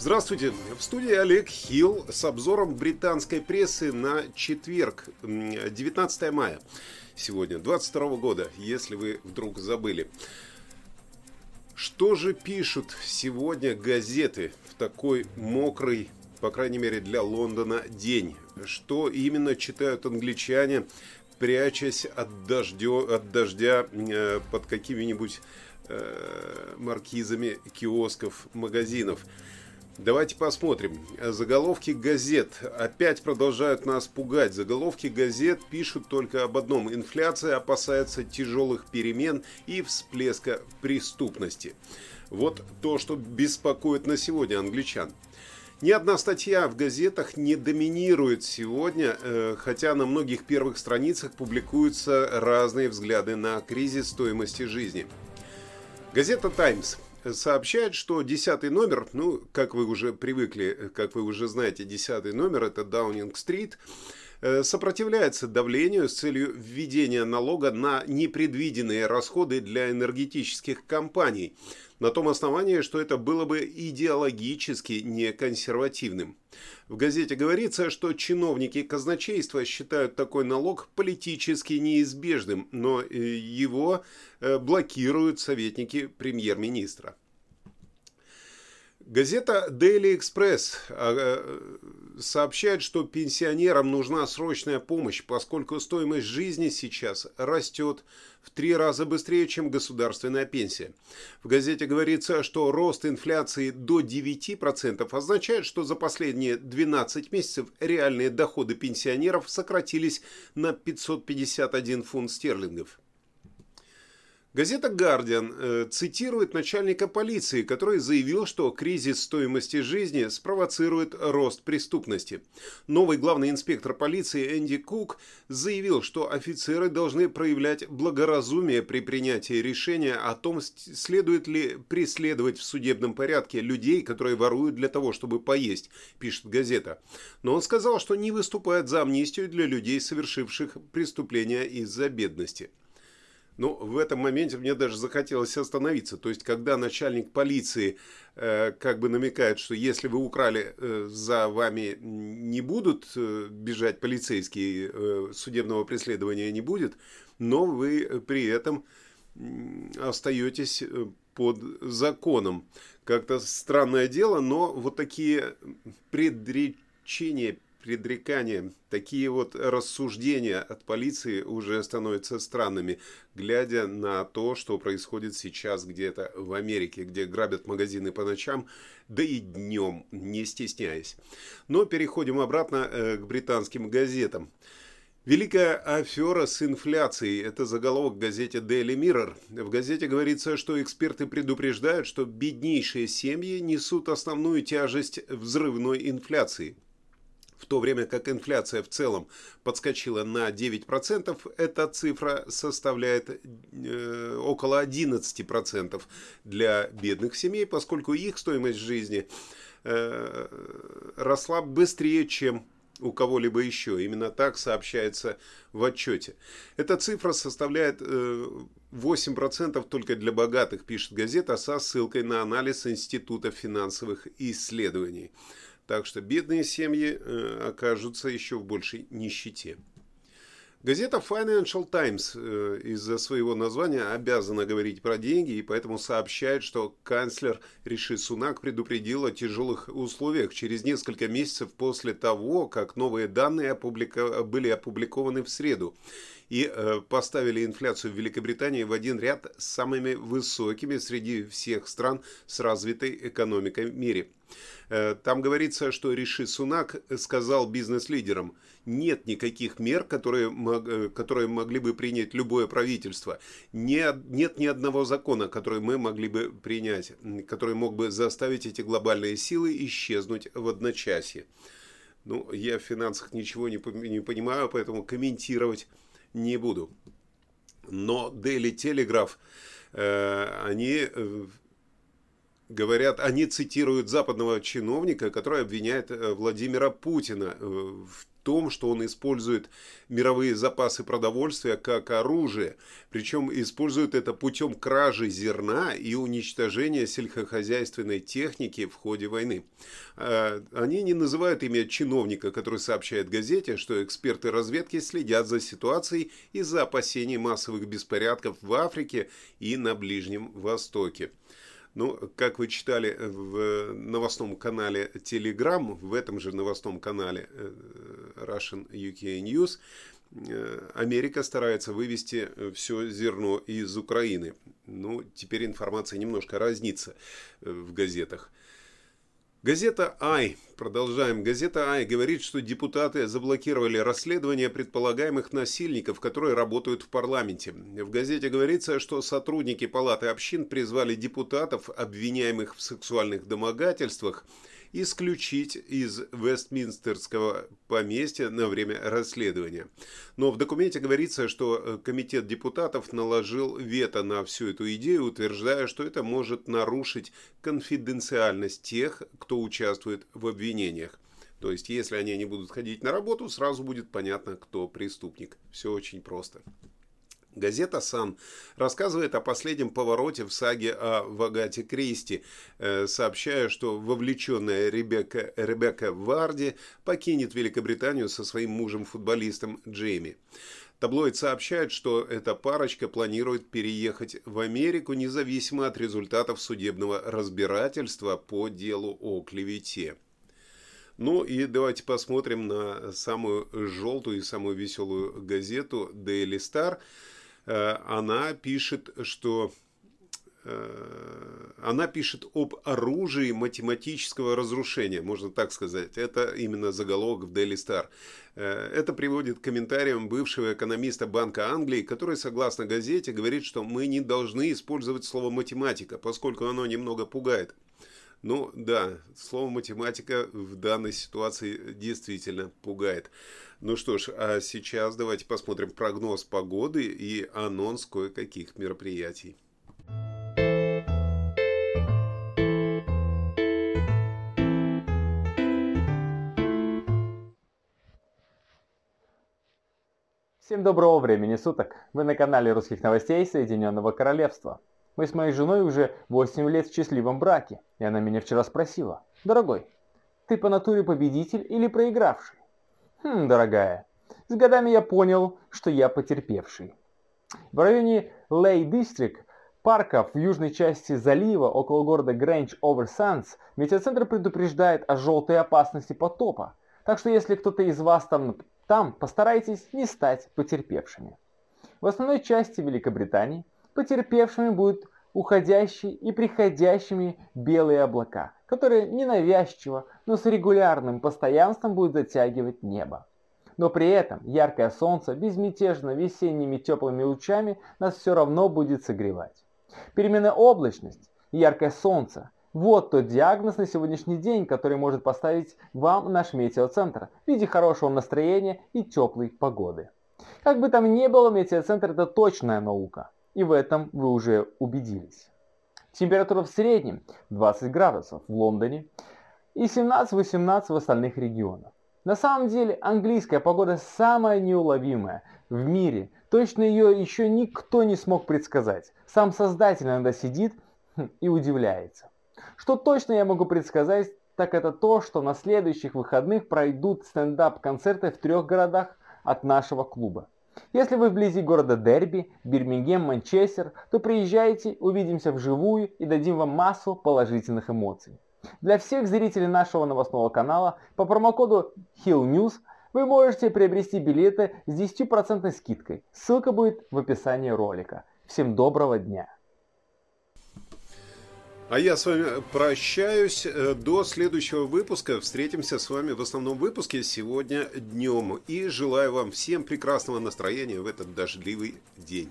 Здравствуйте. В студии Олег Хилл с обзором британской прессы на четверг, 19 мая. Сегодня, 22 года, если вы вдруг забыли. Что же пишут сегодня газеты в такой мокрый, по крайней мере для Лондона, день? Что именно читают англичане, прячась от, дождё, от дождя э, под какими-нибудь э, маркизами киосков, магазинов? Давайте посмотрим. Заголовки газет опять продолжают нас пугать. Заголовки газет пишут только об одном. Инфляция опасается тяжелых перемен и всплеска преступности. Вот то, что беспокоит на сегодня англичан. Ни одна статья в газетах не доминирует сегодня, э, хотя на многих первых страницах публикуются разные взгляды на кризис стоимости жизни. Газета «Таймс» сообщает, что десятый номер, ну, как вы уже привыкли, как вы уже знаете, десятый номер – это Даунинг-стрит, э, сопротивляется давлению с целью введения налога на непредвиденные расходы для энергетических компаний, на том основании, что это было бы идеологически неконсервативным. В газете говорится, что чиновники казначейства считают такой налог политически неизбежным, но э, его э, блокируют советники премьер-министра. Газета Daily Express а, э, сообщает, что пенсионерам нужна срочная помощь, поскольку стоимость жизни сейчас растет в три раза быстрее, чем государственная пенсия. В газете говорится, что рост инфляции до 9% означает, что за последние 12 месяцев реальные доходы пенсионеров сократились на 551 фунт стерлингов. Газета «Гардиан» э, цитирует начальника полиции, который заявил, что кризис стоимости жизни спровоцирует рост преступности. Новый главный инспектор полиции Энди Кук заявил, что офицеры должны проявлять благоразумие при принятии решения о том, следует ли преследовать в судебном порядке людей, которые воруют для того, чтобы поесть, пишет газета. Но он сказал, что не выступает за амнистию для людей, совершивших преступления из-за бедности. Ну, в этом моменте мне даже захотелось остановиться. То есть, когда начальник полиции э, как бы намекает, что если вы украли, э, за вами не будут э, бежать полицейские, э, судебного преследования не будет, но вы при этом остаетесь э, под законом. Как-то странное дело, но вот такие предречения предрекания, такие вот рассуждения от полиции уже становятся странными, глядя на то, что происходит сейчас где-то в Америке, где грабят магазины по ночам, да и днем, не стесняясь. Но переходим обратно э, к британским газетам. Великая афера с инфляцией – это заголовок в газете Daily Mirror. В газете говорится, что эксперты предупреждают, что беднейшие семьи несут основную тяжесть взрывной инфляции – в то время как инфляция в целом подскочила на 9%, эта цифра составляет э, около 11% для бедных семей, поскольку их стоимость жизни э, росла быстрее, чем у кого-либо еще. Именно так сообщается в отчете. Эта цифра составляет 8% э, только для богатых, пишет газета, со ссылкой на анализ Института финансовых исследований. Так что бедные семьи э, окажутся еще в большей нищете. Газета Financial Times э, из-за своего названия обязана говорить про деньги и поэтому сообщает, что канцлер Риши Сунак предупредил о тяжелых условиях через несколько месяцев после того, как новые данные опублика... были опубликованы в среду и э, поставили инфляцию в Великобритании в один ряд с самыми высокими среди всех стран с развитой экономикой в мире. Э, там говорится, что Риши Сунак сказал бизнес-лидерам, нет никаких мер, которые, э, которые могли бы принять любое правительство. Нет, нет ни одного закона, который мы могли бы принять, который мог бы заставить эти глобальные силы исчезнуть в одночасье. Ну, я в финансах ничего не, не понимаю, поэтому комментировать не буду. Но Daily Telegraph, э, они э, говорят, они цитируют западного чиновника, который обвиняет э, Владимира Путина в том, что он использует мировые запасы продовольствия как оружие, причем использует это путем кражи зерна и уничтожения сельскохозяйственной техники в ходе войны. А, они не называют имя чиновника, который сообщает газете, что эксперты разведки следят за ситуацией из-за опасений массовых беспорядков в Африке и на Ближнем Востоке. Ну, как вы читали в новостном канале Telegram, в этом же новостном канале э, Russian UK News, э, Америка старается вывести все зерно из Украины. Ну, теперь информация немножко разнится э, в газетах. Газета «Ай», продолжаем, газета «Ай» говорит, что депутаты заблокировали расследование предполагаемых насильников, которые работают в парламенте. В газете говорится, что сотрудники Палаты общин призвали депутатов, обвиняемых в сексуальных домогательствах, исключить из Вестминстерского поместья на время расследования. Но в документе говорится, что э, комитет депутатов наложил вето на всю эту идею, утверждая, что это может нарушить конфиденциальность тех, кто участвует в обвинениях. То есть, если они не будут ходить на работу, сразу будет понятно, кто преступник. Все очень просто. Газета «Сан» рассказывает о последнем повороте в саге о Вагате Кристи, э, сообщая, что вовлеченная Ребекка, Ребекка Варди покинет Великобританию со своим мужем-футболистом Джейми. Таблоид сообщает, что эта парочка планирует переехать в Америку независимо от результатов судебного разбирательства по делу о клевете. Ну и давайте посмотрим на самую желтую и самую веселую газету Daily Star – она пишет, что э, она пишет об оружии математического разрушения, можно так сказать. Это именно заголовок в Daily Star. Э, это приводит к комментариям бывшего экономиста Банка Англии, который, согласно газете, говорит, что мы не должны использовать слово математика, поскольку оно немного пугает. Ну да, слово математика в данной ситуации действительно пугает. Ну что ж, а сейчас давайте посмотрим прогноз погоды и анонс кое-каких мероприятий. Всем доброго времени суток! Вы на канале русских новостей Соединенного Королевства. Мы с моей женой уже 8 лет в счастливом браке, и она меня вчера спросила, «Дорогой, ты по натуре победитель или проигравший?» Хм, дорогая, с годами я понял, что я потерпевший. В районе Лей Дистрик, парка в южной части залива около города Грэндж Овер Санс, метеоцентр предупреждает о желтой опасности потопа. Так что если кто-то из вас там, там, постарайтесь не стать потерпевшими. В основной части Великобритании потерпевшими будут уходящие и приходящими белые облака, которые ненавязчиво, но с регулярным постоянством будут затягивать небо. Но при этом яркое солнце безмятежно весенними теплыми лучами нас все равно будет согревать. Переменная облачность яркое солнце – вот тот диагноз на сегодняшний день, который может поставить вам наш метеоцентр в виде хорошего настроения и теплой погоды. Как бы там ни было, метеоцентр – это точная наука – и в этом вы уже убедились. Температура в среднем 20 градусов в Лондоне и 17-18 в остальных регионах. На самом деле английская погода самая неуловимая в мире. Точно ее еще никто не смог предсказать. Сам создатель иногда сидит хм, и удивляется. Что точно я могу предсказать, так это то, что на следующих выходных пройдут стендап-концерты в трех городах от нашего клуба. Если вы вблизи города Дерби, Бирмингем, Манчестер, то приезжайте, увидимся вживую и дадим вам массу положительных эмоций. Для всех зрителей нашего новостного канала по промокоду HillNews вы можете приобрести билеты с 10% скидкой. Ссылка будет в описании ролика. Всем доброго дня! А я с вами прощаюсь э, до следующего выпуска. Встретимся с вами в основном выпуске сегодня днем. И желаю вам всем прекрасного настроения в этот дождливый день.